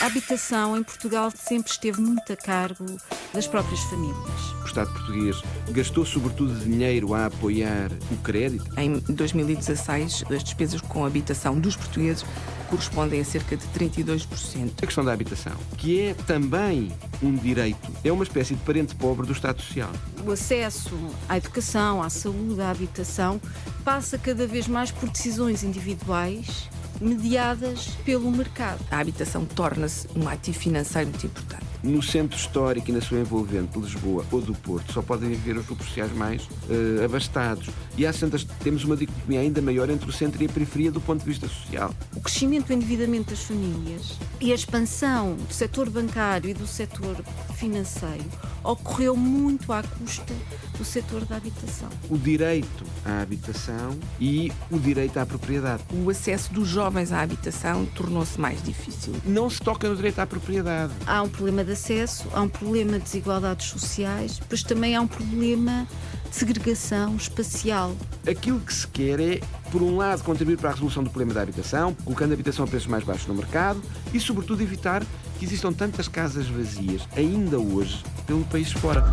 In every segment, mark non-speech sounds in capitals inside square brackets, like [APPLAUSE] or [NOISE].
A habitação em Portugal sempre esteve muito a cargo das próprias famílias. O Estado português gastou sobretudo dinheiro a apoiar o crédito. Em 2016, as despesas com habitação dos portugueses correspondem a cerca de 32%. A questão da habitação, que é também um direito, é uma espécie de parente pobre do Estado Social. O acesso à educação, à saúde, à habitação passa cada vez mais por decisões individuais mediadas pelo mercado. A habitação torna-se um ativo financeiro muito importante. No centro histórico e na sua envolvente de Lisboa ou do Porto só podem viver os grupos sociais mais uh, abastados. E às tantas temos uma dicotomia ainda maior entre o centro e a periferia do ponto de vista social. O crescimento do endividamento das famílias e a expansão do setor bancário e do setor financeiro ocorreu muito à custa do setor da habitação. O direito à habitação e o direito à propriedade. O acesso dos jovens à habitação tornou-se mais difícil. Não se toca no direito à propriedade. Há um problema de acesso, há um problema de desigualdades sociais, mas também há um problema de segregação espacial. Aquilo que se quer é, por um lado, contribuir para a resolução do problema da habitação, colocando a habitação a preços mais baixos no mercado e, sobretudo, evitar que existam tantas casas vazias, ainda hoje, pelo país fora.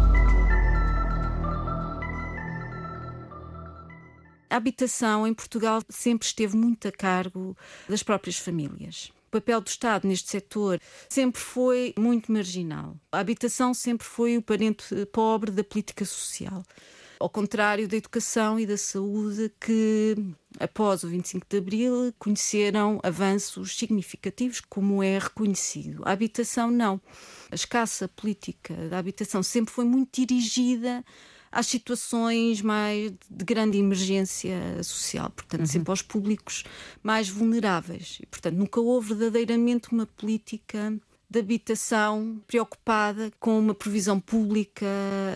A habitação em Portugal sempre esteve muito a cargo das próprias famílias. Papel do Estado neste setor sempre foi muito marginal. A habitação sempre foi o parente pobre da política social. Ao contrário da educação e da saúde, que após o 25 de Abril conheceram avanços significativos, como é reconhecido. A habitação, não. A escassa política da habitação sempre foi muito dirigida às situações mais de grande emergência social, portanto, uhum. sempre aos públicos mais vulneráveis. E, portanto, nunca houve verdadeiramente uma política de habitação preocupada com uma provisão pública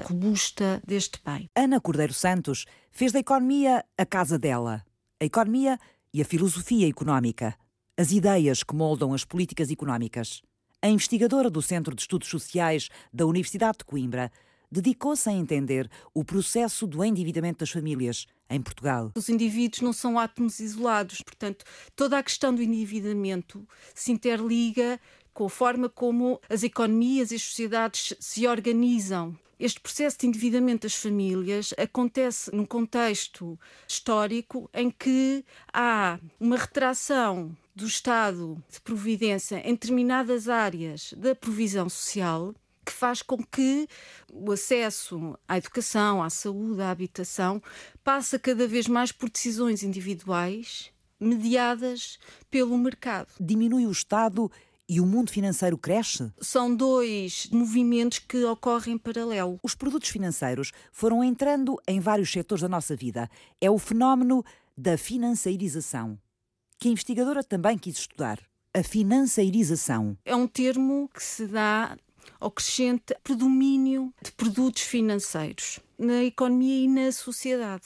robusta deste bem. Ana Cordeiro Santos fez da economia a casa dela. A economia e a filosofia económica. As ideias que moldam as políticas económicas. A investigadora do Centro de Estudos Sociais da Universidade de Coimbra dedicou-se a entender o processo do endividamento das famílias em Portugal. Os indivíduos não são átomos isolados, portanto, toda a questão do endividamento se interliga com a forma como as economias e as sociedades se organizam. Este processo de endividamento das famílias acontece num contexto histórico em que há uma retração do Estado de providência em determinadas áreas da provisão social que faz com que o acesso à educação, à saúde, à habitação passe cada vez mais por decisões individuais mediadas pelo mercado. Diminui o Estado e o mundo financeiro cresce? São dois movimentos que ocorrem em paralelo. Os produtos financeiros foram entrando em vários setores da nossa vida. É o fenómeno da financeirização, que a investigadora também quis estudar. A financeirização. É um termo que se dá ao crescente predomínio de produtos financeiros na economia e na sociedade.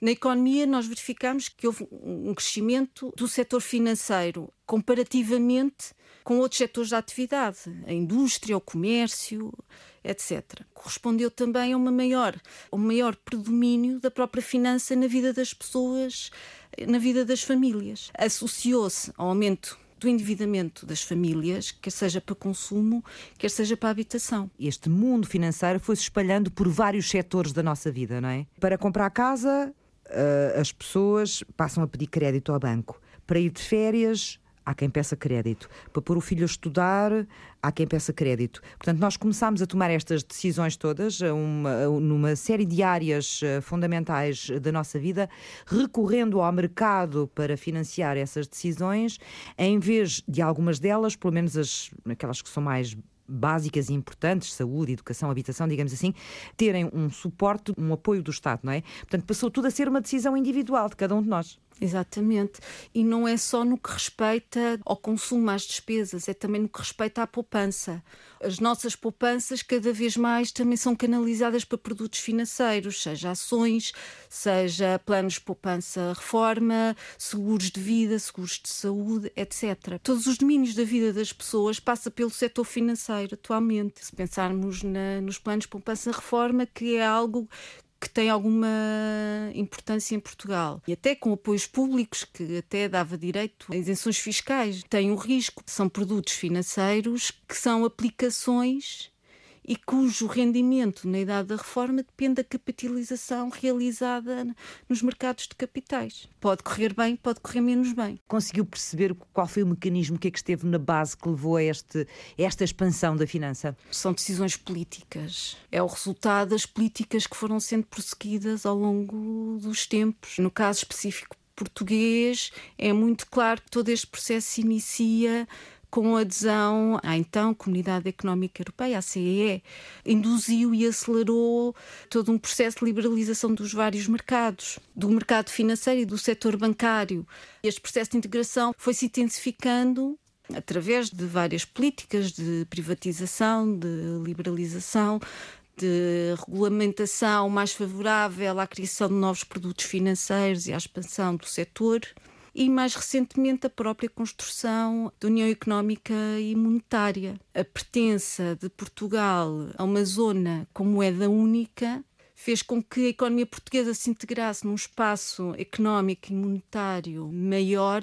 Na economia, nós verificamos que houve um crescimento do setor financeiro comparativamente com outros setores da atividade, a indústria, o comércio, etc. Correspondeu também a uma maior, um maior predomínio da própria finança na vida das pessoas, na vida das famílias. Associou-se ao aumento do endividamento das famílias, quer seja para consumo, quer seja para habitação. Este mundo financeiro foi se espalhando por vários setores da nossa vida, não é? Para comprar casa, eh, as pessoas passam a pedir crédito ao banco. Para ir de férias, há quem peça crédito. Para pôr o filho a estudar, há quem peça crédito. Portanto, nós começámos a tomar estas decisões todas uma, numa série de áreas eh, fundamentais da nossa vida, recorrendo ao mercado para financiar essas decisões, em vez de algumas delas, pelo menos as, aquelas que são mais básicas e importantes, saúde, educação, habitação, digamos assim, terem um suporte, um apoio do Estado, não é? Portanto, passou tudo a ser uma decisão individual de cada um de nós. Exatamente. E não é só no que respeita ao consumo, às despesas, é também no que respeita à poupança. As nossas poupanças, cada vez mais, também são canalizadas para produtos financeiros, seja ações, seja planos de poupança-reforma, seguros de vida, seguros de saúde, etc. Todos os domínios da vida das pessoas passa pelo setor financeiro atualmente. Se pensarmos na, nos planos de poupança-reforma, que é algo que tem alguma importância em Portugal. E até com apoios públicos, que até dava direito a isenções fiscais, tem um risco. São produtos financeiros que são aplicações e cujo rendimento na idade da reforma depende da capitalização realizada nos mercados de capitais. Pode correr bem, pode correr menos bem. Conseguiu perceber qual foi o mecanismo que é que esteve na base que levou a, este, a esta expansão da finança? São decisões políticas. É o resultado das políticas que foram sendo prosseguidas ao longo dos tempos. No caso específico português, é muito claro que todo este processo se inicia com adesão à então Comunidade Económica Europeia, a CEE, induziu e acelerou todo um processo de liberalização dos vários mercados, do mercado financeiro e do setor bancário. Este processo de integração foi se intensificando através de várias políticas de privatização, de liberalização, de regulamentação mais favorável à criação de novos produtos financeiros e à expansão do setor e, mais recentemente, a própria construção da União Económica e Monetária. A pertença de Portugal a uma zona com moeda única fez com que a economia portuguesa se integrasse num espaço económico e monetário maior,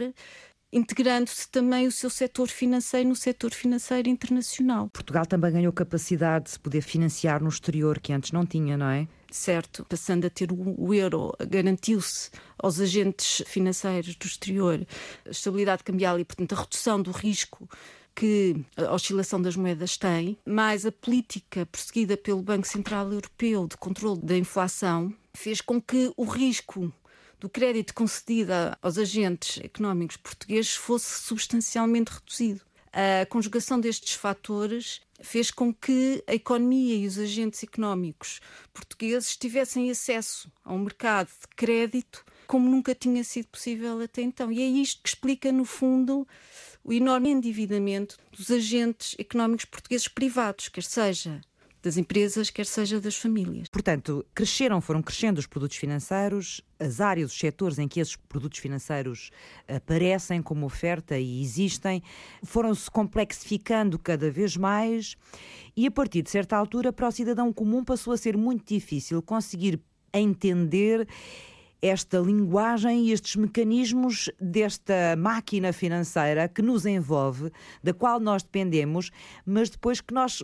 integrando-se também o seu setor financeiro no setor financeiro internacional. Portugal também ganhou capacidade de se poder financiar no exterior, que antes não tinha, não é? certo, passando a ter o euro, garantiu-se aos agentes financeiros do exterior a estabilidade cambial e, portanto, a redução do risco que a oscilação das moedas tem, mais a política perseguida pelo Banco Central Europeu de controle da inflação fez com que o risco do crédito concedido aos agentes económicos portugueses fosse substancialmente reduzido. A conjugação destes fatores fez com que a economia e os agentes económicos portugueses tivessem acesso a um mercado de crédito como nunca tinha sido possível até então. E é isto que explica, no fundo, o enorme endividamento dos agentes económicos portugueses privados, quer seja das empresas, quer seja das famílias. Portanto, cresceram, foram crescendo os produtos financeiros, as áreas, os setores em que esses produtos financeiros aparecem como oferta e existem, foram-se complexificando cada vez mais e a partir de certa altura para o cidadão comum passou a ser muito difícil conseguir entender esta linguagem e estes mecanismos desta máquina financeira que nos envolve, da qual nós dependemos, mas depois que nós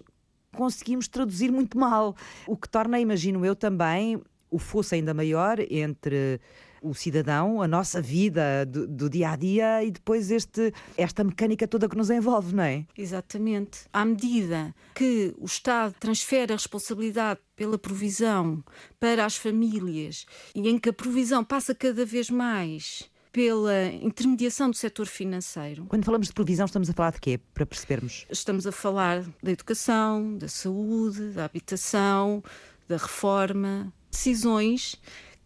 conseguimos traduzir muito mal. O que torna, imagino eu também, o fosso ainda maior entre o cidadão, a nossa vida do, do, dia a dia e depois este, esta mecânica toda que nos envolve, não é? Exatamente. À medida que o Estado transfere a responsabilidade pela provisão para as famílias e em que a provisão passa cada vez mais pela intermediação do setor financeiro. Quando falamos de provisão, estamos a falar de quê, para percebermos? Estamos a falar da educação, da saúde, da habitação, da reforma, decisões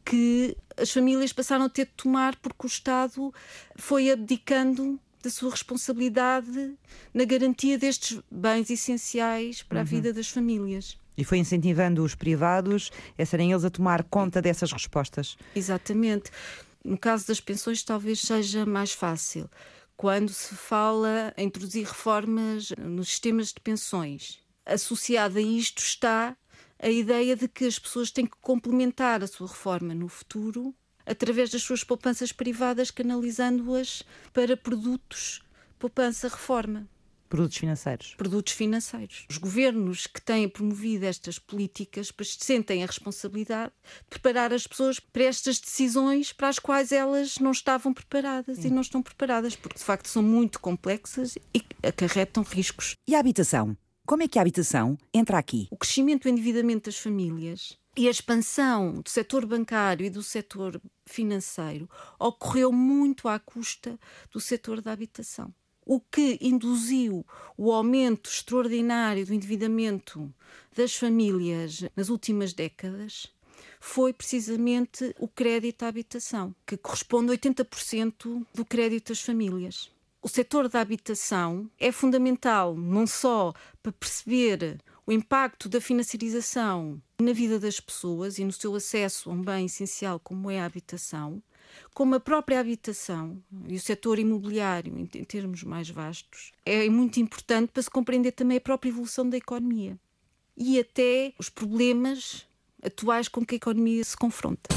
que as famílias passaram a ter de tomar porque o Estado foi abdicando da sua responsabilidade na garantia destes bens essenciais para uhum. a vida das famílias. E foi incentivando os privados a serem eles a tomar conta dessas respostas. Exatamente. No caso das pensões, talvez seja mais fácil. Quando se fala em introduzir reformas nos sistemas de pensões, associada a isto está a ideia de que as pessoas têm que complementar a sua reforma no futuro através das suas poupanças privadas, canalizando-as para produtos poupança-reforma produtos financeiros. Produtos financeiros. Os governos que têm promovido estas políticas sentem a responsabilidade de preparar as pessoas para estas decisões para as quais elas não estavam preparadas Sim. e não estão preparadas, porque de facto são muito complexas e acarretam riscos. E a habitação? Como é que a habitação entra aqui? O crescimento e o endividamento das famílias e a expansão do setor bancário e do setor financeiro ocorreu muito à custa do setor da habitação o que induziu o aumento extraordinário do endividamento das famílias nas últimas décadas foi precisamente o crédito à habitação, que corresponde a 80% do crédito das famílias. O setor da habitação é fundamental não só para perceber o impacto da financiarização na vida das pessoas e no seu acesso a um bem essencial como é a habitação, como a própria habitação e o setor imobiliário, em, termos mais vastos, é muito importante para se compreender também a própria evolução da economia e até os problemas atuais com que a economia se confronta.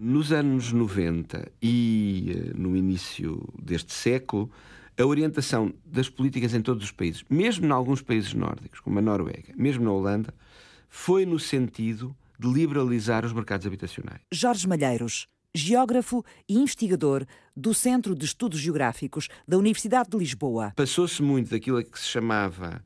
Nos anos 90 e eh, no início deste século, a orientação das políticas em todos os países, mesmo em alguns países nórdicos, como a Noruega, mesmo na Holanda, foi no sentido de liberalizar os mercados habitacionais. Jorge Malheiros, geógrafo e investigador do Centro de Estudos Geográficos da Universidade de Lisboa. Passou-se muito daquilo que se chamava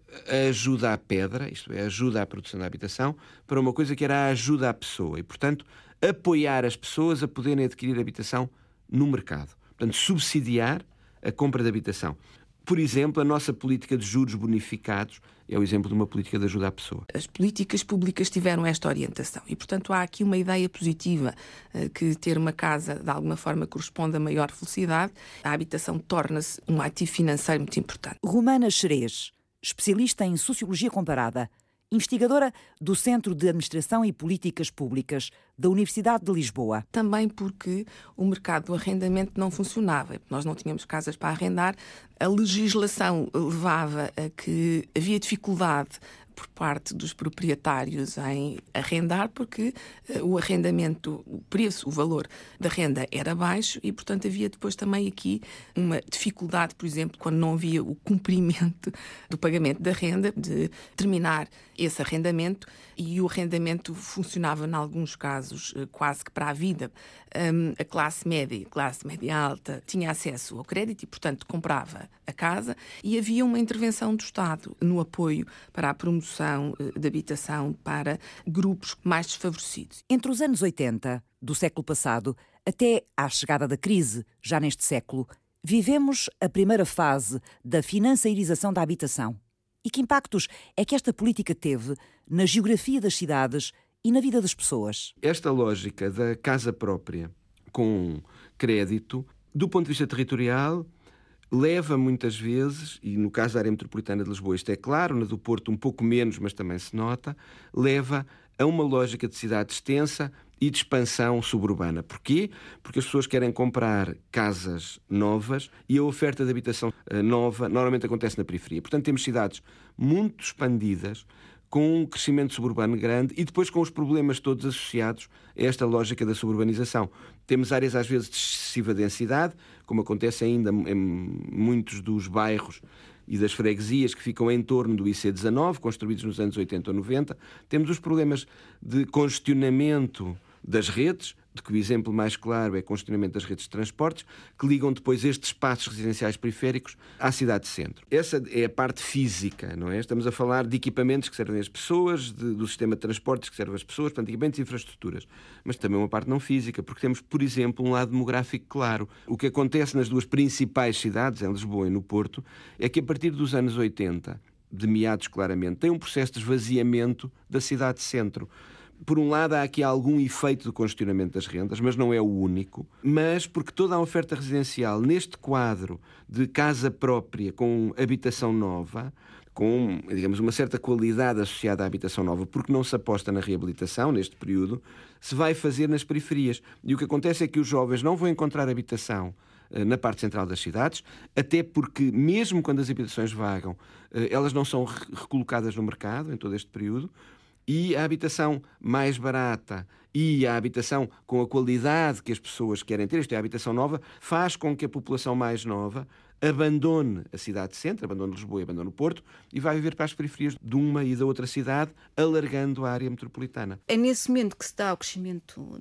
ajuda à pedra, isto é, ajuda à produção da habitação, para uma coisa que era a ajuda à pessoa e, portanto, apoiar as pessoas a poderem adquirir habitação no mercado. Portanto, subsidiar a compra de habitação. Por exemplo, a nossa política de juros bonificados é o exemplo de uma política de ajuda à pessoa. As políticas públicas tiveram esta orientação e, portanto, há aqui uma ideia positiva eh, que ter uma casa de alguma forma corresponde a maior felicidade. A habitação torna-se um ativo financeiro muito importante. Romana Xerez, especialista em sociologia comparada, investigadora do Centro de Administração e Políticas Públicas da Universidade de Lisboa. Também porque o mercado do arrendamento não funcionava. Nós não tínhamos casas para arrendar. A legislação levava a que havia dificuldade por parte dos proprietários em arrendar, porque uh, o arrendamento, o preço, o valor da renda era baixo e, portanto, havia depois também aqui uma dificuldade, por exemplo, quando não havia o cumprimento do pagamento da renda, de terminar esse arrendamento e o arrendamento funcionava, em alguns casos, uh, quase que para a vida. A classe média, classe média alta, tinha acesso ao crédito e, portanto, comprava a casa e havia uma intervenção do Estado no apoio para a promoção eh, de habitação para grupos mais desfavorecidos. Entre os anos 80 do século passado até à chegada da crise, já neste século, vivemos a primeira fase da financeirização da habitação. E que impactos é que esta política teve na geografia das cidades e na vida das pessoas? Esta lógica da casa própria com crédito, do ponto de vista territorial, leva muitas vezes, e no caso da área metropolitana de Lisboa isto é claro, na do Porto um pouco menos, mas também se nota, leva a uma lógica de cidade extensa e de expansão suburbana. Porquê? Porque as pessoas querem comprar casas novas e a oferta de habitação eh, nova normalmente acontece na periferia. Portanto, temos cidades muito expandidas, com um crescimento suburbano grande e depois com os problemas todos associados a esta lógica da suburbanização. Temos áreas às vezes de excessiva densidade, como acontece ainda em muitos dos bairros e das freguesias que ficam em torno do IC19, construídos nos anos 80 ou 90. Temos os problemas de congestionamento das redes, de que o exemplo mais claro é o congestionamento das redes de transportes, que ligam depois estes espaços residenciais periféricos à cidade-centro. Essa é a parte física, não é? Estamos a falar de equipamentos que servem às pessoas, de, do sistema de transportes que serve às pessoas, portanto, equipamentos e infraestruturas. Mas também uma parte não física, porque temos, por exemplo, um lado demográfico claro. O que acontece nas duas principais cidades, em Lisboa e no Porto, é que a partir dos anos 80, de meados claramente, tem um processo de esvaziamento da cidade-centro por um lado, há aqui algum efeito do congestionamento das rendas, mas não é o único. Mas porque toda a oferta residencial, neste quadro de casa própria com habitação nova, com, digamos, uma certa qualidade associada à habitação nova, porque não se aposta na reabilitação neste período, se vai fazer nas periferias. E o que acontece é que os jovens não vão encontrar habitação eh, na parte central das cidades, até porque, mesmo quando as habitações vagam, eh, elas não são recolocadas no mercado em todo este período e a habitação mais barata e a habitação com a qualidade que as pessoas querem ter, isto é, a habitação nova, faz com que a população mais nova abandone a cidade-centro, abandone Lisboa e abandone o Porto e vai viver para as periferias de uma e da outra cidade, alargando a área metropolitana. É nesse momento que se dá o crescimento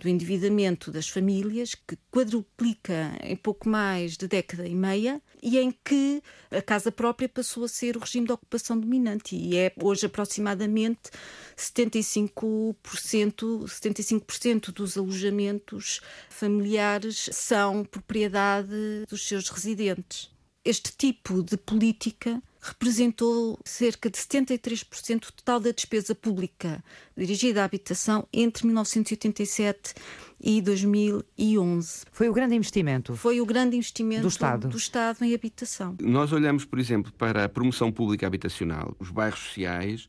do endividamento das famílias, que quadruplica em pouco mais de década e meia, e em que a casa própria passou a ser o regime de ocupação dominante. E é hoje aproximadamente 75%, 75% dos alojamentos familiares são propriedade dos seus residentes. Este tipo de política representou cerca de 73% do total da despesa pública dirigida à habitação entre 1987 e 2011. Foi o grande investimento. Foi o grande investimento do Estado, do Estado em habitação. Nós olhamos, por exemplo, para a promoção pública habitacional, os bairros sociais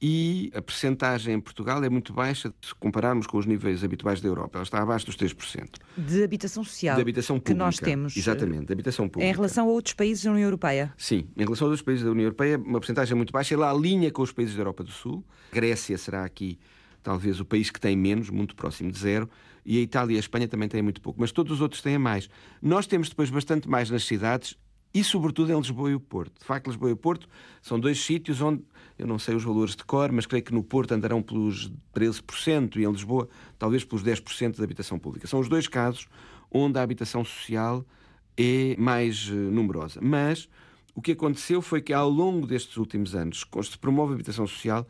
e a percentagem em Portugal é muito baixa se compararmos com os níveis habituais da Europa. Ela está abaixo dos 3%. De habitação social. De habitação que pública. nós temos. Exatamente, de habitação pública. Em relação a outros países da União Europeia. Sim, em relação a outros países da União Europeia, uma percentagem muito baixa. Ela alinha com os países da Europa do Sul. A Grécia será aqui talvez o país que tem menos, muito próximo de zero, e a Itália e a Espanha também têm muito pouco, mas todos os outros têm mais. Nós temos depois bastante mais nas cidades e, sobretudo, em Lisboa e o Porto. De facto, Lisboa e o Porto são dois sítios onde, eu não sei os valores de cor, mas creio que no Porto andarão pelos 13% e em Lisboa talvez pelos 10% da habitação pública. São os dois casos onde a habitação social é mais uh, numerosa. Mas o que aconteceu foi que, ao longo destes últimos anos, se promove a habitação social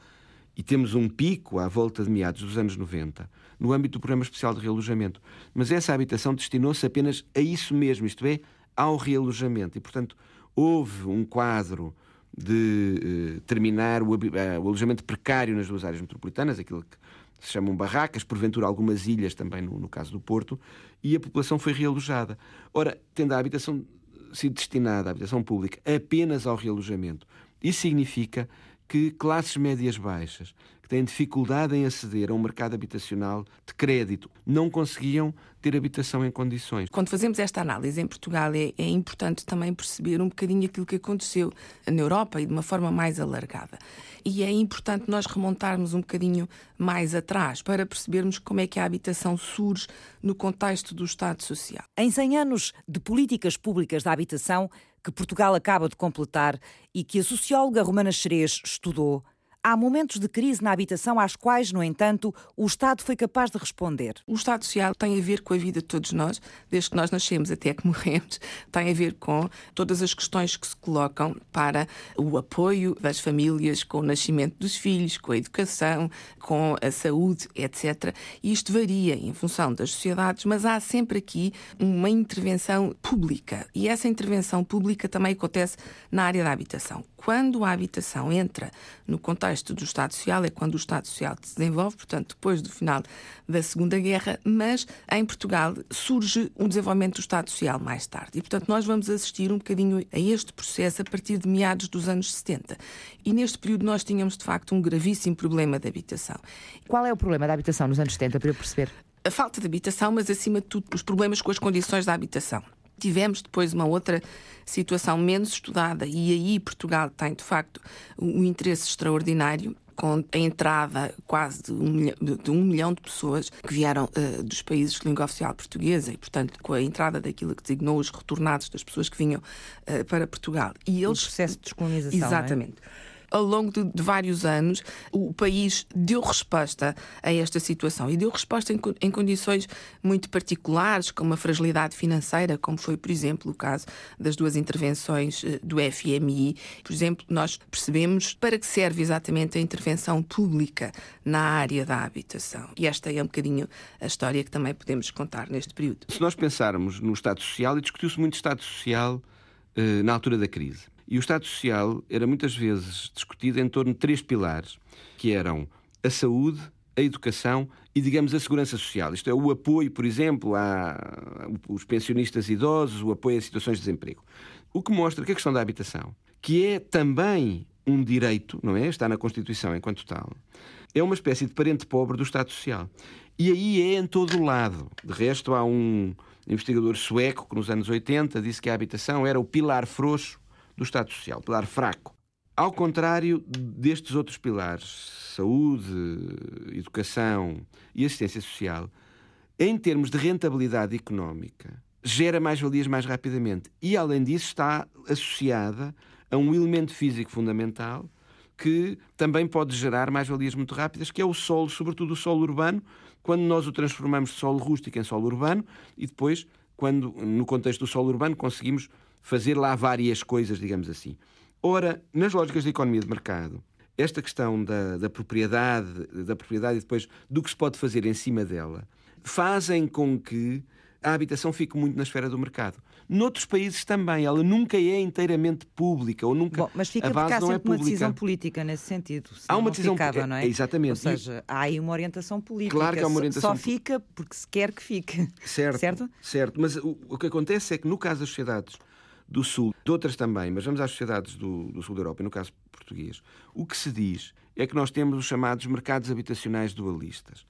e temos um pico à volta de meados dos anos 90, no âmbito do Programa Especial de Realojamento. Mas essa habitação destinou-se apenas a isso mesmo, isto é, ao realojamento. E, portanto, houve um quadro de eh, terminar o, eh, o, alojamento precário nas duas áreas metropolitanas, aquilo que se chamam barracas, porventura algumas ilhas também no, no caso do Porto, e a população foi realojada. Ora, tendo a habitação sido destinada, a habitação pública, apenas ao realojamento, isso significa que classes médias baixas, têm dificuldade em aceder a um mercado habitacional de crédito, não conseguiam ter habitação em condições. Quando fazemos esta análise em Portugal, é, é, importante também perceber um bocadinho aquilo que aconteceu na Europa e de uma forma mais alargada. E é importante nós remontarmos um bocadinho mais atrás para percebermos como é que a habitação surge no contexto do Estado Social. Em 100 anos de políticas públicas da habitação, que Portugal acaba de completar e que a socióloga Romana Xerez estudou, Há momentos de crise na habitação às quais, no entanto, o Estado foi capaz de responder. O Estado Social tem a ver com a vida de todos nós, desde que nós nascemos até que [LAUGHS] morremos, tem a ver com todas as questões que se colocam para o apoio das famílias, com o nascimento dos filhos, com a educação, com a saúde, etc. E isto varia em função das sociedades, mas há sempre aqui uma intervenção pública. E essa intervenção pública também acontece na área da habitação quando a habitação entra no contexto do Estado Social, é quando o Estado Social se desenvolve, portanto, depois do final da Segunda Guerra, mas em Portugal surge um desenvolvimento do Estado Social mais tarde. E, portanto, nós vamos assistir um bocadinho a este processo a partir de meados dos anos 70. E neste período nós tínhamos, de facto, um gravíssimo problema de habitação. Qual é o problema da habitação nos anos 70, para eu perceber? A falta de habitação, mas acima de tudo os problemas com as condições da habitação. Tivemos depois uma outra situação menos estudada, e aí Portugal tem, de facto, um interesse extraordinário, com a entrada quase de um milhão de, um milhão de pessoas que vieram uh, dos países de língua oficial portuguesa e, portanto, com a entrada daquilo que designou os retornados das pessoas que vinham uh, para Portugal. E eles... O processo de descolonização. É? Exatamente. É? Ao longo de, de, vários anos, o país deu resposta a esta situação e deu resposta em, em, condições muito particulares, com uma fragilidade financeira, como foi, por exemplo, o caso das duas intervenções eh, do FMI. Por exemplo, nós percebemos para que serve exatamente a intervenção pública na área da habitação. E esta é um bocadinho a história que também podemos contar neste período. Se nós pensarmos no Estado Social, e discutiu-se muito Estado Social eh, na altura da crise. E o Estado Social era muitas vezes discutido em torno de três pilares, que eram a saúde, a educação e, digamos, a segurança social. Isto é, o apoio, por exemplo, aos pensionistas idosos, o apoio a situações de desemprego. O que mostra que a questão da habitação, que é também um direito, não é? Está na Constituição enquanto tal, é uma espécie de parente pobre do Estado Social. E aí é em todo o lado. De resto, há um investigador sueco que nos anos 80 disse que a habitação era o pilar frouxo do Estado Social, pilar fraco. Ao contrário destes outros pilares, saúde, educação e assistência social, em termos de rentabilidade económica, gera mais-valias mais rapidamente. E, além disso, está associada a um elemento físico fundamental que também pode gerar mais-valias muito rápidas, que é o solo, sobretudo o solo urbano, quando nós o transformamos de solo rústico em solo urbano e depois, quando no contexto do solo urbano conseguimos fazer lá várias coisas, digamos assim. Ora, nas lógicas da economia de mercado, esta questão da, da propriedade, da propriedade e depois do que se pode fazer em cima dela, fazem com que a habitação fique muito na esfera do mercado. Noutros países também, ela nunca é inteiramente pública ou nunca. Bom, mas fica a base sempre é uma decisão política nesse sentido. Há uma decisão ficava, não é? Exatamente. Ou seja, há aí uma orientação política. Claro que há uma orientação. Só fica porque se quer que fique. Certo. Certo. certo. Mas o, o que acontece é que no caso das sociedades do Sul, de outras também, mas vamos às sociedades do, do Sul da Europa, e no caso português, o que se diz é que nós temos os chamados mercados habitacionais dualistas.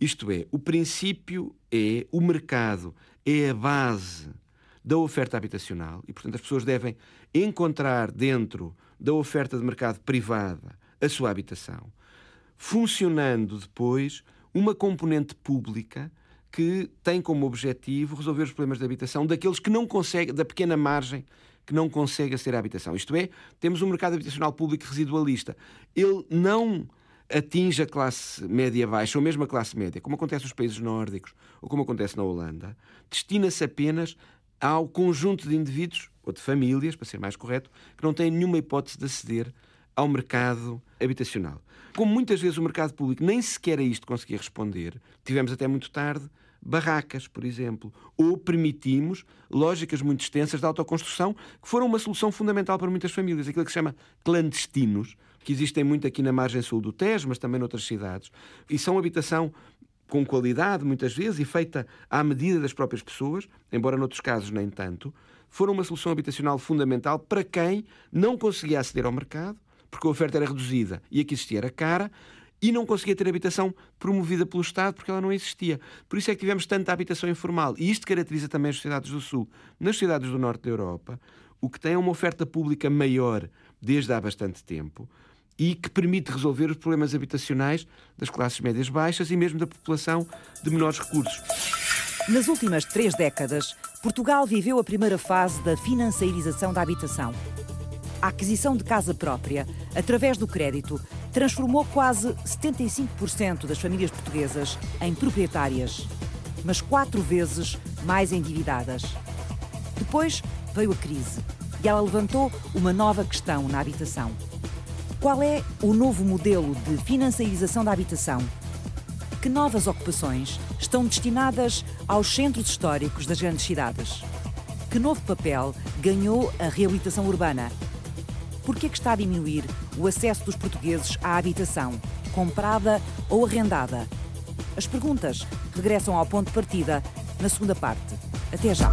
Isto é, o princípio é o mercado é a base da oferta habitacional e, portanto, as pessoas devem encontrar dentro da oferta de mercado privada a sua habitação, funcionando depois uma componente pública que tem como objetivo resolver os problemas de habitação daqueles que não conseguem, da pequena margem que não consegue aceder à habitação. Isto é, temos um mercado habitacional público residualista. Ele não atinge a classe média baixa ou mesmo a classe média, como acontece nos países nórdicos ou como acontece na Holanda, destina-se apenas ao conjunto de indivíduos ou de famílias, para ser mais correto, que não têm nenhuma hipótese de aceder ao mercado habitacional. Como muitas vezes o mercado público nem sequer a isto conseguia responder, tivemos até muito tarde barracas, por exemplo, ou permitimos lógicas muito extensas de autoconstrução, que foram uma solução fundamental para muitas famílias, aquilo que se chama clandestinos, que existem muito aqui na margem sul do Tejo, mas também noutras cidades, e são habitação com qualidade, muitas vezes, e feita à medida das próprias pessoas, embora noutros casos nem tanto, foram uma solução habitacional fundamental para quem não conseguia aceder ao mercado, porque a oferta era reduzida e a que existia era cara, e não conseguia ter habitação promovida pelo Estado porque ela não existia. Por isso é que tivemos tanta habitação informal. E isto caracteriza também as sociedades do Sul. Nas sociedades do Norte da Europa, o que tem é uma oferta pública maior desde há bastante tempo e que permite resolver os problemas habitacionais das classes médias baixas e mesmo da população de menores recursos. Nas últimas três décadas, Portugal viveu a primeira fase da financiarização da habitação. A aquisição de casa própria, através do crédito, transformou quase 75% das famílias portuguesas em proprietárias, mas quatro vezes mais endividadas. Depois veio a crise e ela levantou uma nova questão na habitação. Qual é o novo modelo de financiarização da habitação? Que novas ocupações estão destinadas aos centros históricos das grandes cidades? Que novo papel ganhou a reabilitação urbana? Por que é que está a diminuir o acesso dos portugueses à habitação, comprada ou arrendada? As perguntas regressam ao ponto de partida na segunda parte. Até já!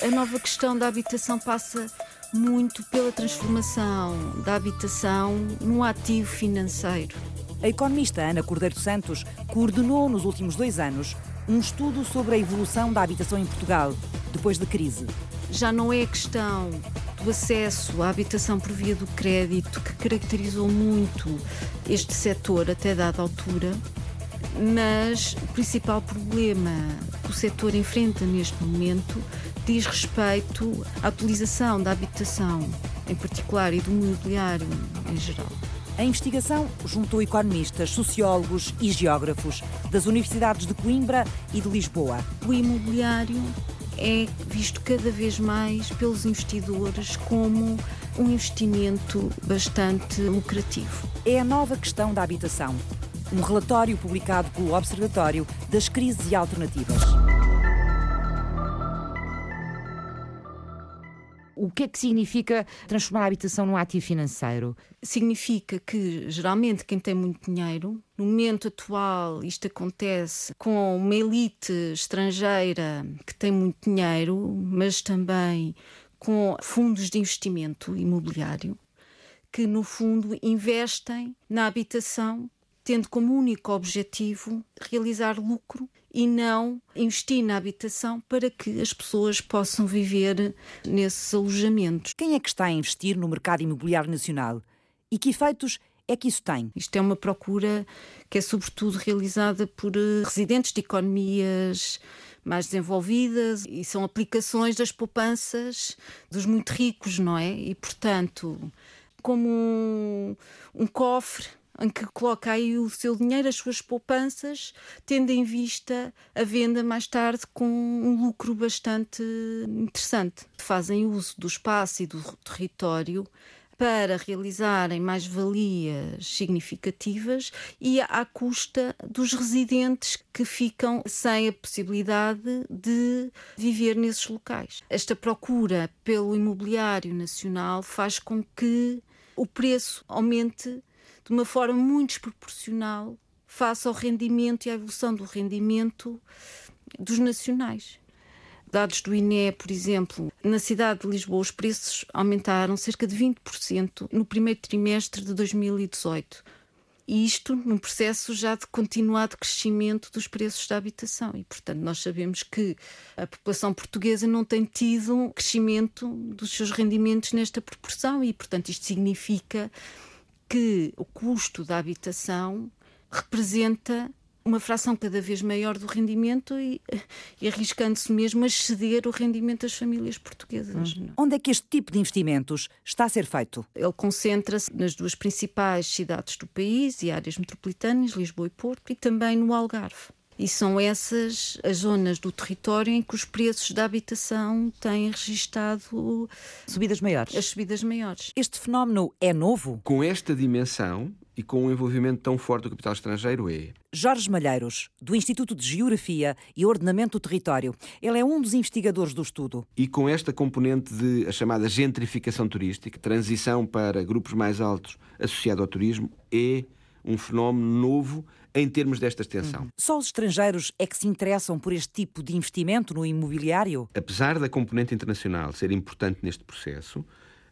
A nova questão da habitação passa muito pela transformação da habitação num ativo financeiro. A economista Ana Cordeiro Santos coordenou nos últimos dois anos um estudo sobre a evolução da habitação em Portugal depois da crise. Já não é questão do acesso à habitação por via do crédito que caracterizou muito este setor até dada altura, mas o principal problema que o setor enfrenta neste momento diz respeito à utilização da habitação em particular e do mobiliário em geral. A investigação juntou economistas, sociólogos e geógrafos das universidades de Coimbra e de Lisboa. O imobiliário é visto cada vez mais pelos investidores como um investimento bastante lucrativo. É a nova questão da habitação. Um relatório publicado pelo Observatório das Crises e Alternativas. O que é que significa transformar a habitação num ativo financeiro? Significa que, geralmente, quem tem muito dinheiro, no momento atual, isto acontece com uma elite estrangeira que tem muito dinheiro, mas também com fundos de investimento imobiliário, que, no fundo, investem na habitação tendo como único objetivo realizar lucro e não investir na habitação para que as pessoas possam viver nesses alojamentos. Quem é que está a investir no mercado imobiliário nacional? E que efeitos é que isso tem? Isto é uma procura que é sobretudo realizada por eh, residentes de economias mais desenvolvidas e são aplicações das poupanças dos muito ricos, não é? E, portanto, como um, um cofre em que coloca aí o seu dinheiro, as suas poupanças, tendo em vista a venda mais tarde com um lucro bastante interessante. Fazem uso do espaço e do território para realizarem mais-valias significativas e à custa dos residentes que ficam sem a possibilidade de viver nesses locais. Esta procura pelo imobiliário nacional faz com que o preço aumente de uma forma muito desproporcional face ao rendimento e à evolução do rendimento dos nacionais. Dados do INE, por exemplo, na cidade de Lisboa os preços aumentaram cerca de 20% no primeiro trimestre de 2018 e isto num processo já de continuado crescimento dos preços da habitação. E, portanto, nós sabemos que a população portuguesa não tem tido crescimento dos seus rendimentos nesta proporção, e, portanto, isto significa que o custo da habitação representa uma fração cada vez maior do rendimento e, e arriscando-se mesmo a ceder o rendimento das famílias portuguesas. Hum. Onde é que este tipo de investimentos está a ser feito? Ele concentra-se nas duas principais cidades do país e áreas metropolitanas, Lisboa e Porto, e também no Algarve. E são essas as zonas do território em que os preços da habitação têm registado subidas maiores. As subidas maiores. Este fenómeno é novo? Com esta dimensão, e com um envolvimento tão forte do capital estrangeiro é. Jorge Malheiros, do Instituto de Geografia e Ordenamento do Território. Ele é um dos investigadores do estudo. E com esta componente de a chamada gentrificação turística, transição para grupos mais altos associado ao turismo, é um fenómeno novo em termos desta extensão. Uhum. Só os estrangeiros é que se interessam por este tipo de investimento no imobiliário? Apesar da componente internacional ser importante neste processo,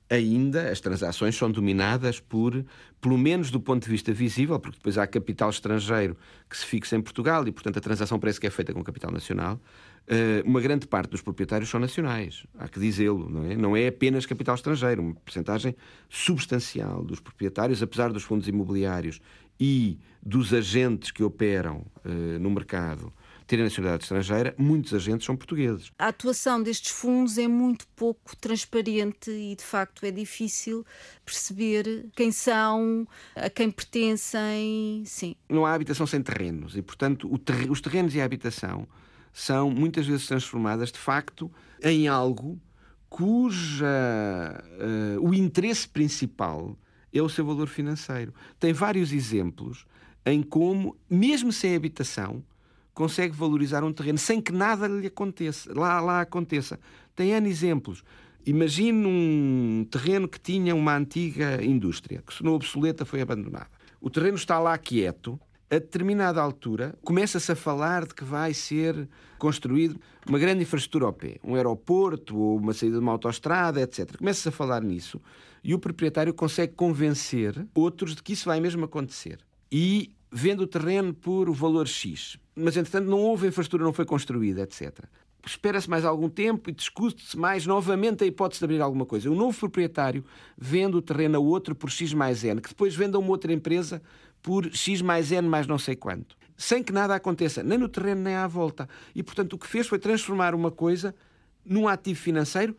ainda as transações são dominadas por, pelo menos do ponto de vista visível, porque depois há capital estrangeiro que se fixa em Portugal e, portanto, a transação parece que é feita com capital nacional. Eh, uma grande parte dos proprietários são nacionais, há que dizê-lo, não é? Não é apenas capital estrangeiro, uma porcentagem substancial dos proprietários, apesar dos fundos imobiliários e dos agentes que operam uh, no mercado terem nacionalidade estrangeira, muitos agentes são portugueses. A atuação destes fundos é muito pouco transparente e, de facto, é difícil perceber quem são, a quem pertencem. Sim. Não há habitação sem terrenos e, portanto, os terrenos e a habitação são muitas vezes transformadas, de facto, em algo cuja uh, o interesse principal é o seu valor financeiro. Tem vários exemplos em como, mesmo sem habitação, consegue valorizar um terreno sem que nada lhe aconteça, lá, lá aconteça. Tem N exemplos. Imagine um terreno que tinha uma antiga indústria, que se tornou obsoleta, foi abandonada. O terreno está lá quieto, a determinada altura começa-se a falar de que vai ser construído uma grande infraestrutura ao pé, um aeroporto ou uma saída de uma autoestrada, etc. Começa-se a falar nisso e o proprietário consegue convencer outros de que isso vai mesmo acontecer. E vende o terreno por o valor X. Mas, entretanto, não houve infraestrutura, não foi construída, etc. Espera-se mais algum tempo e discute-se mais novamente a hipótese de abrir alguma coisa. O novo proprietário vende o terreno a outro por X mais N, que depois vende a uma outra empresa por X mais N mais não sei quanto. Sem que nada aconteça, nem no terreno nem à volta. E, portanto, o que fez foi transformar uma coisa num ativo financeiro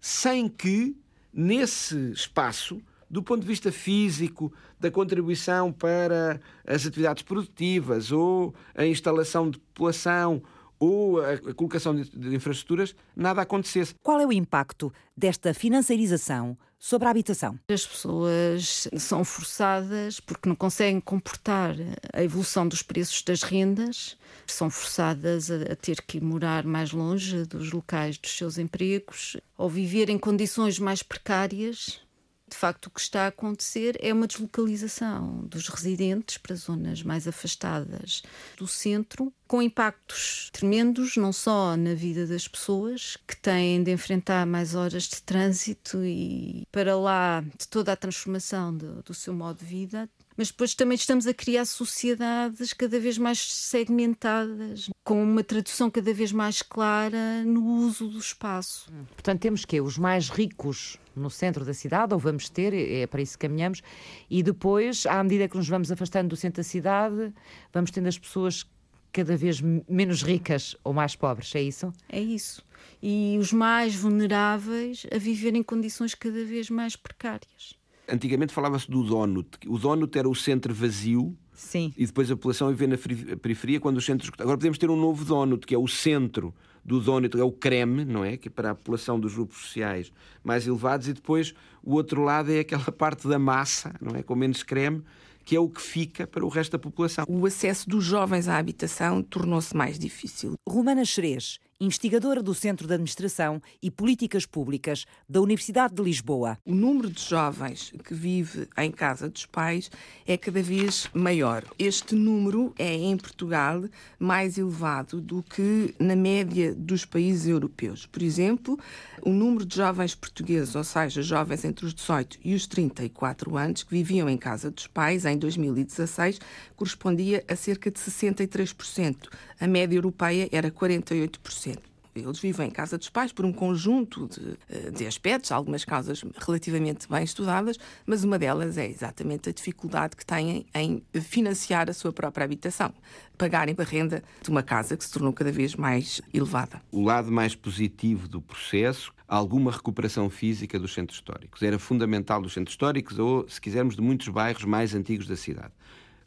sem que, nesse espaço, do ponto de vista físico, da contribuição para as atividades produtivas ou a instalação de população ou a colocação de infraestruturas, nada acontecesse. Qual é o impacto desta financiarização sobre a habitação? As pessoas são forçadas, porque não conseguem comportar a evolução dos preços das rendas, são forçadas a, ter que morar mais longe dos locais dos seus empregos ou viver em condições mais precárias de facto, o que está a acontecer é uma deslocalização dos residentes para zonas mais afastadas do centro, com impactos tremendos, não só na vida das pessoas, que têm de enfrentar mais horas de trânsito e para lá de toda a transformação do, do seu modo de vida, mas depois também estamos a criar sociedades cada vez mais segmentadas, com uma tradução cada vez mais clara no uso do espaço. Portanto, temos que os mais ricos no centro da cidade, ou vamos ter, é para isso que caminhamos, e depois, à medida que nos vamos afastando do centro da cidade, vamos tendo as pessoas cada vez menos ricas ou mais pobres, é isso? É isso. E os mais vulneráveis a viver em condições cada vez mais precárias. Antigamente falava-se do donut. O donut era o centro vazio Sim. e depois a população vivia na periferia quando os centros. Agora podemos ter um novo donut, que é o centro do donut, é o creme, não é? Que é para a população dos grupos sociais mais elevados, e depois o outro lado é aquela parte da massa, não é? Com menos creme, que é o que fica para o resto da população. O acesso dos jovens à habitação tornou-se mais difícil. Romana Xerez investigadora do Centro de Administração e Políticas Públicas da Universidade de Lisboa. O número de jovens que vive em casa dos pais é cada vez maior. Este número é, em Portugal, mais elevado do que na média dos países europeus. Por exemplo, o número de jovens portugueses, ou seja, jovens entre os 18 e os 34 anos, que viviam em casa dos pais em 2016, correspondia a cerca de 63%. A média europeia era 48%. Eles vivem em casa dos pais por um conjunto de, eh, de aspectos, algumas causas relativamente bem estudadas, mas uma delas é exatamente a dificuldade que têm em financiar a sua própria habitação, pagarem a renda de uma casa que se tornou cada vez mais elevada. O lado mais positivo do processo, alguma recuperação física dos centros históricos. Era fundamental dos centros históricos ou, se quisermos, de muitos bairros mais antigos da cidade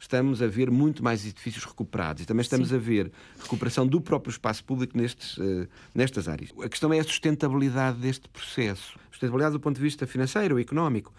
estamos a ver muito mais edifícios recuperados e também estamos Sim. a ver recuperação do próprio espaço público nestes, uh, nestas áreas. A questão é a sustentabilidade deste processo. Sustentabilidade do ponto de vista financeiro, económico.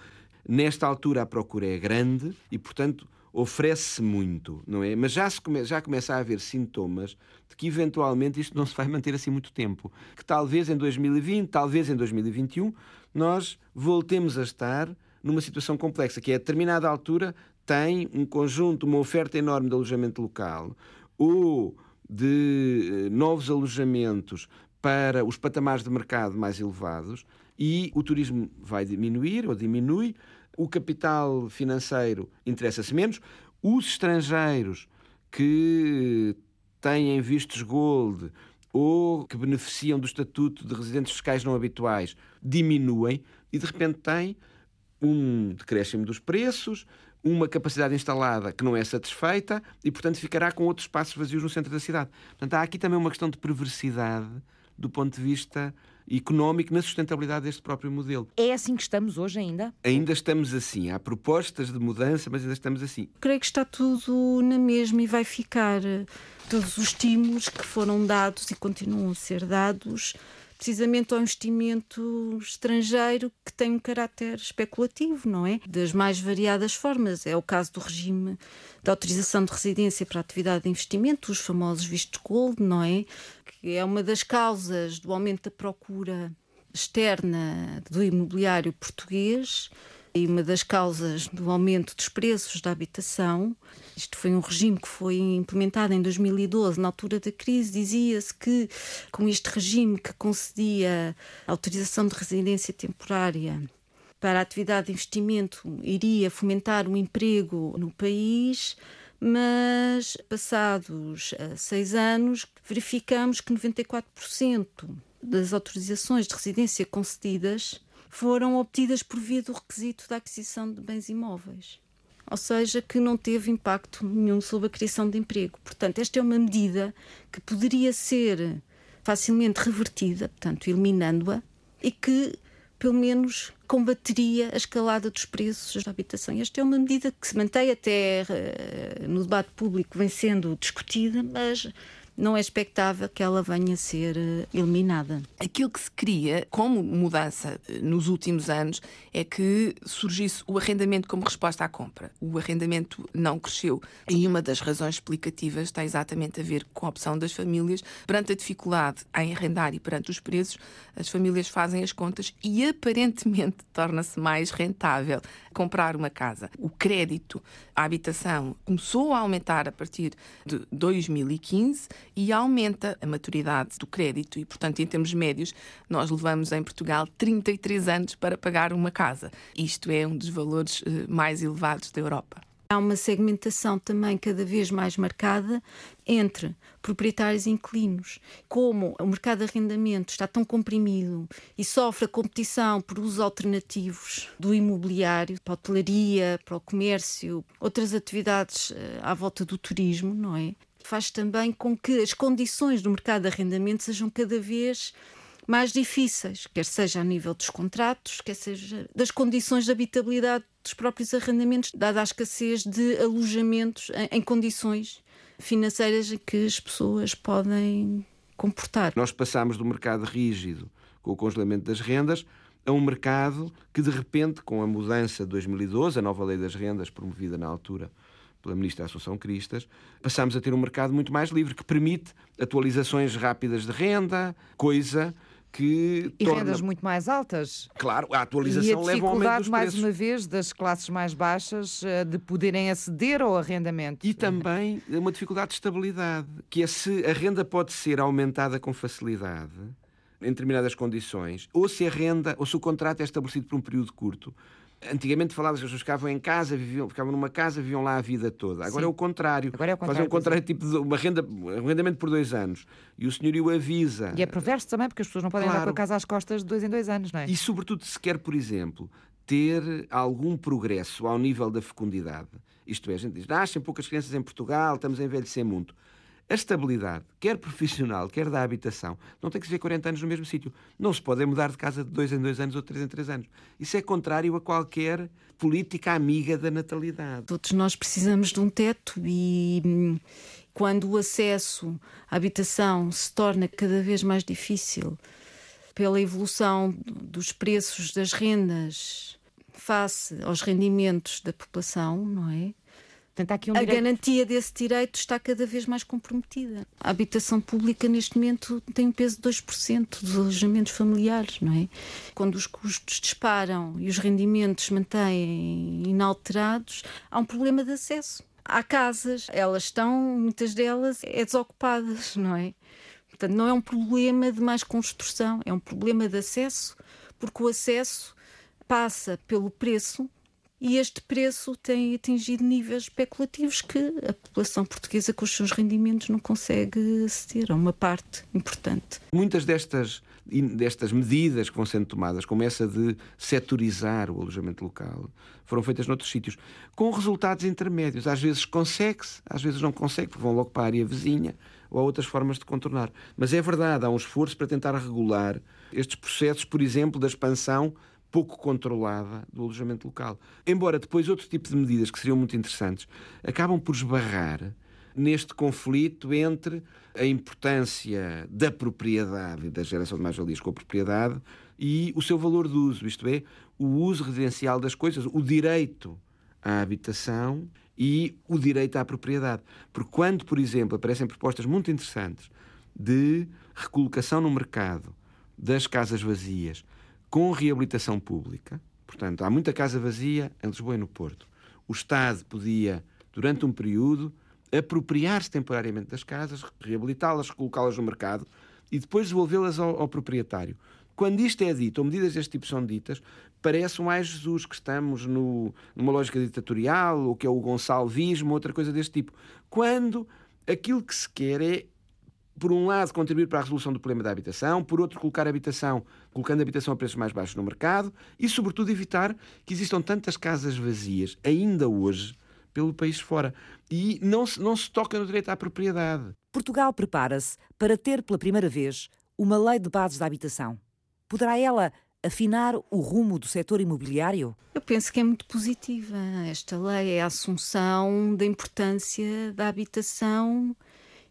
Nesta altura a procura é grande e, portanto, oferece-se muito, não é? Mas já, se come, já começa a haver sintomas de que eventualmente isto não se vai manter assim muito tempo. Que talvez em 2020, talvez em 2021, nós voltemos a estar numa situação complexa, que é a determinada altura tem um conjunto, uma oferta enorme de alojamento local. Ou de eh, novos alojamentos para os patamares de mercado mais elevados e o turismo vai diminuir ou diminui, o capital financeiro interessa-se menos, os estrangeiros que têm vistos gold ou que beneficiam do estatuto de residentes fiscais não habituais diminuem e de repente tem um decréscimo dos preços, uma capacidade instalada que não é satisfeita e, portanto, ficará com outros espaços vazios no centro da cidade. Portanto, há aqui também uma questão de perversidade do ponto de vista económico na sustentabilidade deste próprio modelo. É assim que estamos hoje ainda? Ainda estamos assim. Há propostas de mudança, mas ainda estamos assim. Creio que está tudo na mesma e vai ficar. Todos os estímulos que foram dados e continuam a ser dados precisamente ao investimento estrangeiro que tem um caráter especulativo, não é? Das mais variadas formas. É o caso do regime de autorização de residência para atividade de investimento, os famosos vistos gold, não é? Que é uma das causas do aumento da procura externa do imobiliário português e uma das causas do aumento dos preços da habitação. Isto foi um regime que foi implementado em 2012, na altura da crise. Dizia-se que, com este regime que concedia autorização de residência temporária para a atividade de investimento, iria fomentar o emprego no país mas passados eh, seis anos verificamos que 94% das autorizações de residência concedidas foram obtidas por via do requisito da aquisição de bens imóveis. Ou seja, que não teve impacto nenhum sobre a criação de emprego. Portanto, esta é uma medida que poderia ser facilmente revertida, portanto, eliminando-a, e que, pelo menos, combateria a escalada dos preços da habitação. Esta é uma medida que se mantém até uh, no debate público, vem sendo discutida, mas não é expectável que ela venha a ser eh, eliminada. Aquilo que se queria como mudança eh, nos últimos anos é que surgisse o arrendamento como resposta à compra. O arrendamento não cresceu e uma das razões explicativas está exatamente a ver com a opção das famílias perante a dificuldade em arrendar e perante os preços, as famílias fazem as contas e aparentemente [LAUGHS] torna-se mais rentável comprar uma casa. O crédito à habitação começou a aumentar a partir de 2015 e aumenta a maturidade do crédito e, portanto, em termos médios, nós levamos em Portugal 33 anos para pagar uma casa. Isto é um dos valores eh, mais elevados da Europa. Há uma segmentação também cada vez mais marcada entre proprietários e inquilinos. Como o mercado de arrendamento está tão comprimido e sofre a competição por usos alternativos do imobiliário, para a hotelaria, para o comércio, outras atividades eh, à volta do turismo, não é? Faz também com que as condições do mercado de arrendamento sejam cada vez mais difíceis, quer seja a nível dos contratos, quer seja das condições de habitabilidade dos próprios arrendamentos, dada a escassez de alojamentos em, em condições financeiras em que as pessoas podem comportar. Nós passamos do mercado rígido, com o congelamento das rendas, a um mercado que, de repente, com a mudança de 2012, a nova lei das rendas promovida na altura pela ministra Assunção Cristas, passamos a ter um mercado muito mais livre, que permite atualizações rápidas de renda, coisa que e torna... rendas muito mais altas. Claro, a atualização e a leva ao aumento dificuldade, dos mais preços. uma vez, das classes mais baixas eh, de poderem aceder ao arrendamento. E também uma dificuldade de estabilidade, que é se a renda pode ser aumentada com facilidade, em determinadas condições, ou se a renda, ou se o contrato é estabelecido por um período curto. Antigamente falava que as pessoas ficavam em casa, viviam, ficavam numa casa, viviam lá a vida toda. Agora Sim. é o contrário. Agora é o Fazem contrário, um contrário, tipo de uma renda, um arrendamento por dois anos. E o senhorio avisa. E é perverso também, porque as pessoas não podem andar Claro. com a casa às costas de dois em dois anos, não é? E, sobretudo, se quer, por exemplo, ter algum progresso ao nível da fecundidade. Isto é, a gente diz, nascem poucas crianças em Portugal, estamos a envelhecer muito. A estabilidade, quer profissional, quer da habitação, não tem que se ver 40 anos no mesmo sítio. Não se pode mudar de casa de dois em dois anos ou de três em três anos. Isso é contrário a qualquer política amiga da natalidade. Todos nós precisamos de um teto e hum, quando o acesso à habitação se torna cada vez mais difícil pela evolução dos preços das rendas face aos rendimentos da população, não é? Portanto, há aqui um A direito- garantia desse direito está cada vez mais comprometida. A habitação pública, neste momento, tem um peso de 2% dos alojamentos familiares, não é? Quando os custos disparam e os rendimentos mantêm inalterados, há um problema de acesso. Há casas, elas estão, muitas delas, é desocupadas, não é? Portanto, não é um problema de mais construção, é um problema de acesso, porque o acesso passa pelo preço e este preço tem atingido níveis especulativos que a população portuguesa, com os seus rendimentos, não consegue aceder a uma parte importante. Muitas destas, destas medidas que vão sendo tomadas, como essa de setorizar o alojamento local, foram feitas noutros sítios, com resultados intermédios. Às vezes consegue-se, às vezes não consegue, porque vão logo para a área vizinha, ou há outras formas de contornar. Mas é verdade, há um esforço para tentar regular estes processos, por exemplo, da expansão pouco controlada do alojamento local. Embora depois outro tipo de medidas que seriam muito interessantes acabam por esbarrar neste conflito entre a importância da propriedade e da geração de mais-valias com a propriedade e o seu valor de uso, isto é, o uso residencial das coisas, o direito à habitação e o direito à propriedade. Porque quando, por exemplo, aparecem propostas muito interessantes de recolocação no mercado das casas vazias com reabilitação pública, portanto, há muita casa vazia em Lisboa e no Porto. O Estado podia, durante um período, apropriar-se temporariamente das casas, reabilitá-las, colocá-las no mercado e depois devolvê-las ao, ao proprietário. Quando isto é dito, ou medidas deste tipo são ditas, parece um ai Jesus que estamos no, numa lógica ditatorial, ou que é o gonçalvismo, outra coisa deste tipo. Quando aquilo que se quer é, por um lado, contribuir para a resolução do problema da habitação, por outro, colocar a habitação, colocando a habitação a preços mais baixos no mercado e, sobretudo, evitar que existam tantas casas vazias, ainda hoje, pelo país fora. E não se, não se toca no direito à propriedade. Portugal prepara-se para ter pela primeira vez uma lei de bases da habitação. Poderá ela afinar o rumo do setor imobiliário? Eu penso que é muito positiva. Esta lei é a assunção da importância da habitação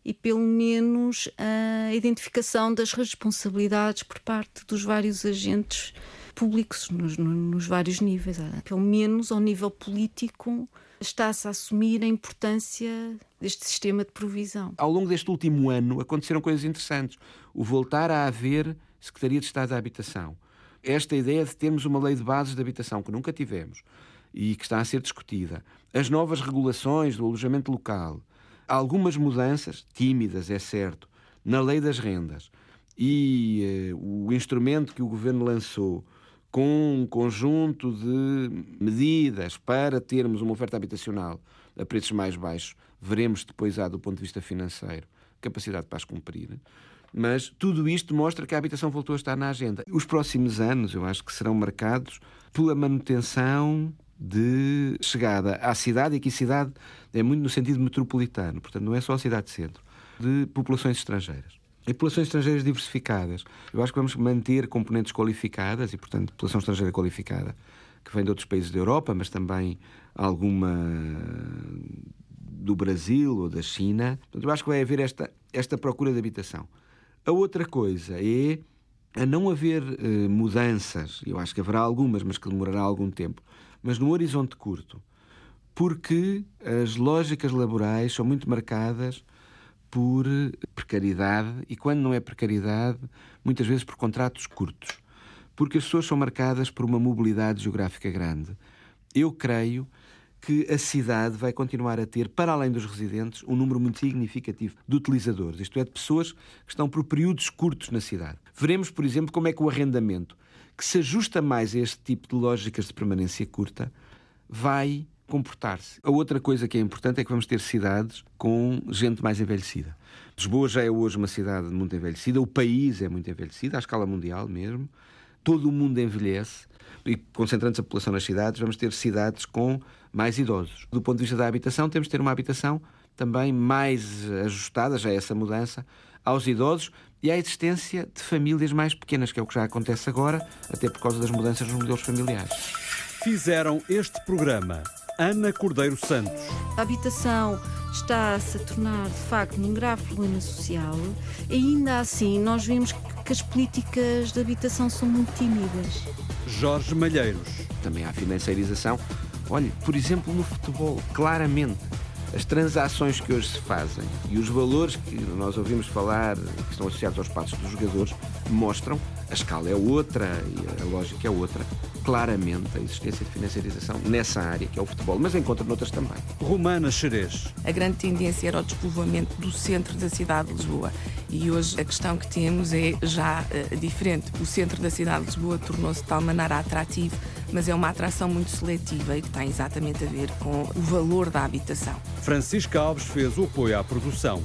e, pelo menos, a identificação das responsabilidades por parte dos vários agentes públicos nos, nos vários níveis. Pelo menos ao nível político está-se a assumir a importância deste sistema de provisão. Ao longo deste último ano aconteceram coisas interessantes. O voltar a haver Secretaria de Estado da Habitação. Esta ideia de termos uma lei de bases de habitação que nunca tivemos e que está a ser discutida. As novas regulações do alojamento local. Algumas mudanças, tímidas, é certo, na lei das rendas. E eh, o instrumento que o governo lançou com um conjunto de medidas para termos uma oferta habitacional a preços mais baixos, veremos depois há, do ponto de vista financeiro, capacidade para as cumprir. Mas tudo isto mostra que a habitação voltou a estar na agenda. Os próximos anos, eu acho que serão marcados pela manutenção de chegada à cidade, e aqui cidade é muito no sentido metropolitano, portanto não é só a cidade-centro, de populações estrangeiras. E populações estrangeiras diversificadas. Eu acho que vamos manter componentes qualificadas e, portanto, população estrangeira qualificada, que vem de outros países da Europa, mas também alguma do Brasil ou da China. Portanto, eu acho que vai haver esta, esta procura de habitação. A outra coisa é a não haver eh, mudanças, eu acho que haverá algumas, mas que demorará algum tempo, mas no horizonte curto, porque as lógicas laborais são muito marcadas por precariedade e, quando não é precariedade, muitas vezes por contratos curtos. Porque as pessoas são marcadas por uma mobilidade geográfica grande. Eu creio que a cidade vai continuar a ter, para além dos residentes, um número muito significativo de utilizadores, isto é, de pessoas que estão por períodos curtos na cidade. Veremos, por exemplo, como é que o arrendamento, que se ajusta mais a este tipo de lógicas de permanência curta, vai comportar-se. A outra coisa que é importante é que vamos ter cidades com gente mais envelhecida. Lisboa já é hoje uma cidade muito envelhecida, o país é muito envelhecido, à escala mundial mesmo. Todo o mundo envelhece e, concentrando-se a população nas cidades, vamos ter cidades com mais idosos. Do ponto de vista da habitação, temos de ter uma habitação também mais ajustada, já é essa mudança, aos idosos e à existência de famílias mais pequenas, que é o que já acontece agora, até por causa das mudanças nos modelos familiares. Fizeram este programa Ana Cordeiro Santos. A habitação está-se a tornar, de facto, um grave problema social e ainda assim nós vemos que as políticas de habitação são muito tímidas. Jorge Malheiros. Também há financiarização. Olhe, por exemplo, no futebol, claramente, as transações que hoje se fazem e os valores que nós ouvimos falar, que estão associados aos passos dos jogadores, mostram a escala é outra e a lógica é outra. Claramente a existência de financiarização nessa área, que é o futebol, mas encontra noutras também. Romana Xerez. A grande tendência era o despovoamento do centro da cidade de Lisboa. E hoje a questão que temos é já uh, diferente. O centro da cidade de Lisboa tornou-se de tal maneira atrativo, mas é uma atração muito seletiva e que tem exatamente a ver com o valor da habitação. Francisca Alves fez o apoio à produção.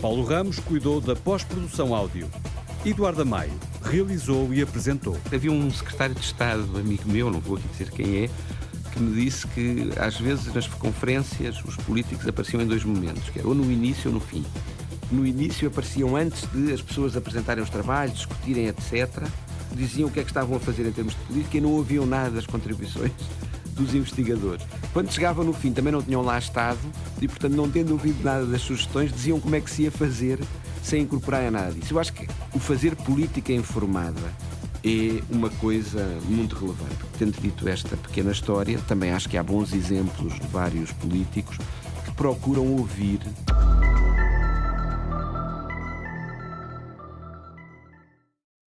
Paulo Ramos cuidou da pós-produção áudio. Eduardo Maio realizou e apresentou. Havia um secretário de Estado, amigo meu, não vou aqui dizer quem é, que me disse que às vezes nas conferências os políticos apareciam em dois momentos, que era ou no início ou no fim. No início apareciam antes de as pessoas apresentarem os trabalhos, discutirem, etc. Diziam o que é que estavam a fazer em termos de política e não ouviam nada das contribuições [LAUGHS] dos investigadores. Quando chegavam no fim também não tinham lá estado e, portanto, não tendo ouvido nada das sugestões, diziam como é que se ia fazer sem incorporar nada disso. Eu acho que o fazer política informada é uma coisa muito relevante. Tendo dito esta pequena história, também acho que há bons exemplos de vários políticos que procuram ouvir